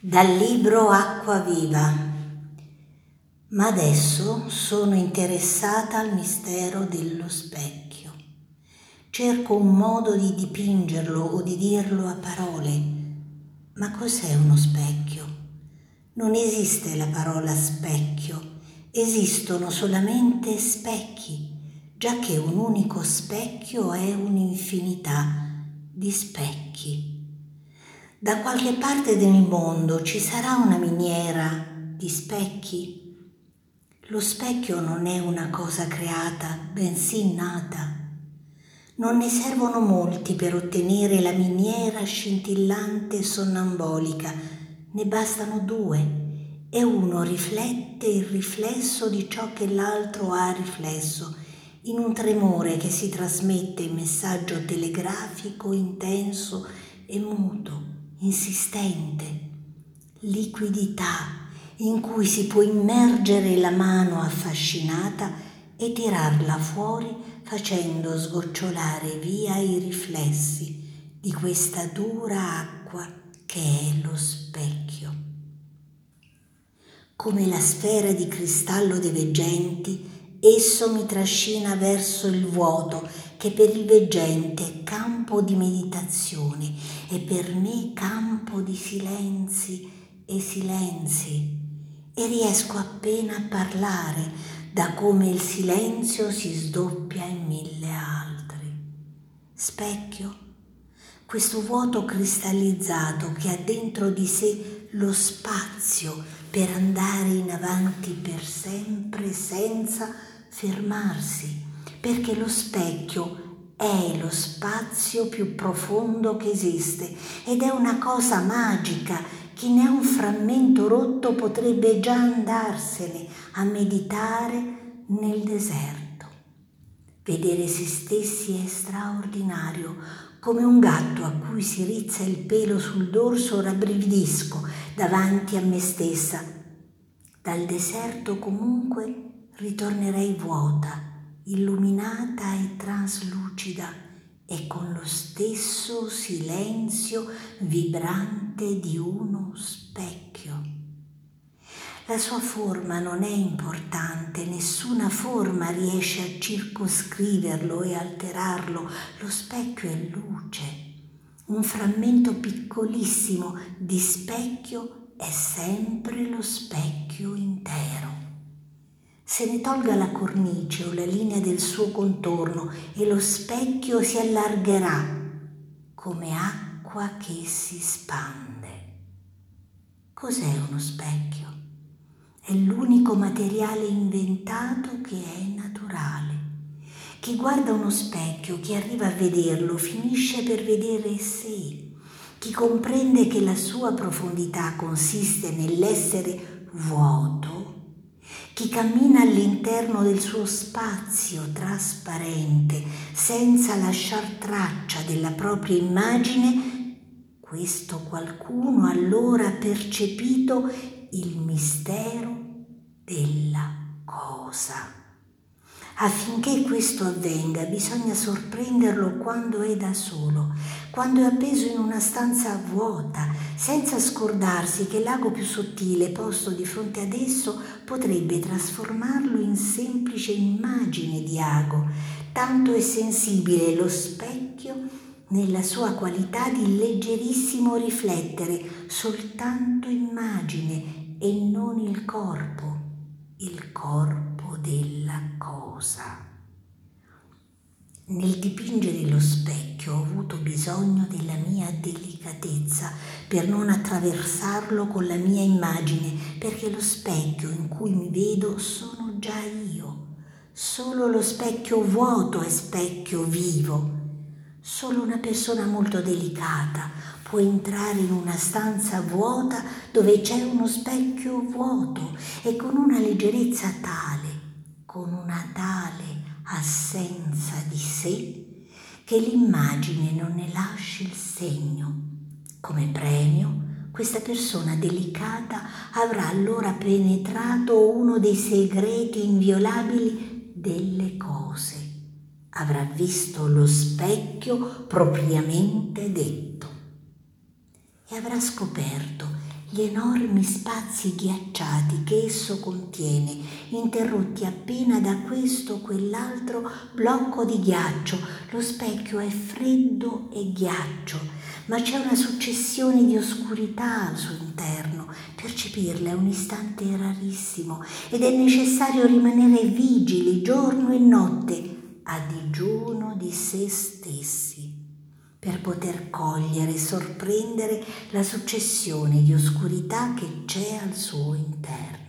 Dal libro Acqua Viva. Ma adesso sono interessata al mistero dello specchio. Cerco un modo di dipingerlo o di dirlo a parole. Ma cos'è uno specchio? Non esiste la parola specchio, esistono solamente specchi, già che un unico specchio è un'infinità di specchi. Da qualche parte del mondo ci sarà una miniera di specchi? Lo specchio non è una cosa creata, bensì nata. Non ne servono molti per ottenere la miniera scintillante sonnambolica, ne bastano due e uno riflette il riflesso di ciò che l'altro ha riflesso, in un tremore che si trasmette in messaggio telegrafico intenso e muto insistente, liquidità in cui si può immergere la mano affascinata e tirarla fuori facendo sgocciolare via i riflessi di questa dura acqua che è lo specchio. Come la sfera di cristallo dei veggenti, esso mi trascina verso il vuoto che per il veggente è campo di meditazione e per me campo di silenzi e silenzi e riesco appena a parlare da come il silenzio si sdoppia in mille altri. Specchio, questo vuoto cristallizzato che ha dentro di sé lo spazio per andare in avanti per sempre senza fermarsi perché lo specchio è lo spazio più profondo che esiste ed è una cosa magica. Chi ne ha un frammento rotto potrebbe già andarsene a meditare nel deserto. Vedere se stessi è straordinario, come un gatto a cui si rizza il pelo sul dorso rabbrividisco davanti a me stessa. Dal deserto comunque ritornerei vuota illuminata e traslucida e con lo stesso silenzio vibrante di uno specchio. La sua forma non è importante, nessuna forma riesce a circoscriverlo e alterarlo, lo specchio è luce. Un frammento piccolissimo di specchio è sempre lo specchio intero se ne tolga la cornice o la linea del suo contorno e lo specchio si allargherà come acqua che si spande. Cos'è uno specchio? È l'unico materiale inventato che è naturale. Chi guarda uno specchio, chi arriva a vederlo, finisce per vedere sé. Chi comprende che la sua profondità consiste nell'essere vuoto, chi cammina all'interno del suo spazio trasparente senza lasciar traccia della propria immagine, questo qualcuno allora ha percepito il mistero della cosa. Affinché questo avvenga bisogna sorprenderlo quando è da solo, quando è appeso in una stanza vuota, senza scordarsi che l'ago più sottile posto di fronte ad esso potrebbe trasformarlo in semplice immagine di ago. Tanto è sensibile lo specchio nella sua qualità di leggerissimo riflettere soltanto immagine e non il corpo, il corpo della cosa. Nel dipingere lo specchio ho avuto bisogno della mia delicatezza per non attraversarlo con la mia immagine, perché lo specchio in cui mi vedo sono già io. Solo lo specchio vuoto è specchio vivo. Solo una persona molto delicata può entrare in una stanza vuota dove c'è uno specchio vuoto e con una leggerezza tale con una tale assenza di sé che l'immagine non ne lasci il segno. Come premio, questa persona delicata avrà allora penetrato uno dei segreti inviolabili delle cose. Avrà visto lo specchio propriamente detto e avrà scoperto gli enormi spazi ghiacciati che esso contiene, interrotti appena da questo o quell'altro blocco di ghiaccio. Lo specchio è freddo e ghiaccio, ma c'è una successione di oscurità al suo interno. Percepirla è un istante rarissimo ed è necessario rimanere vigili giorno e notte a digiuno di se stessi per poter cogliere e sorprendere la successione di oscurità che c'è al suo interno.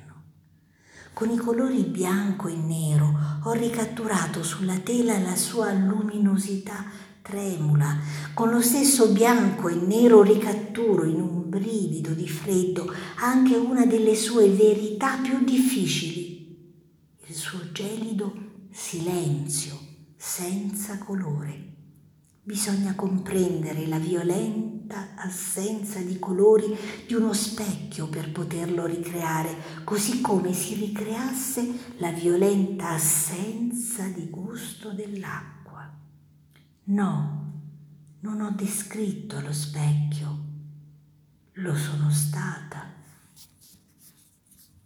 Con i colori bianco e nero ho ricatturato sulla tela la sua luminosità tremula, con lo stesso bianco e nero ricatturo in un brivido di freddo anche una delle sue verità più difficili, il suo gelido silenzio senza colore. Bisogna comprendere la violenta assenza di colori di uno specchio per poterlo ricreare, così come si ricreasse la violenta assenza di gusto dell'acqua. No, non ho descritto lo specchio, lo sono stata.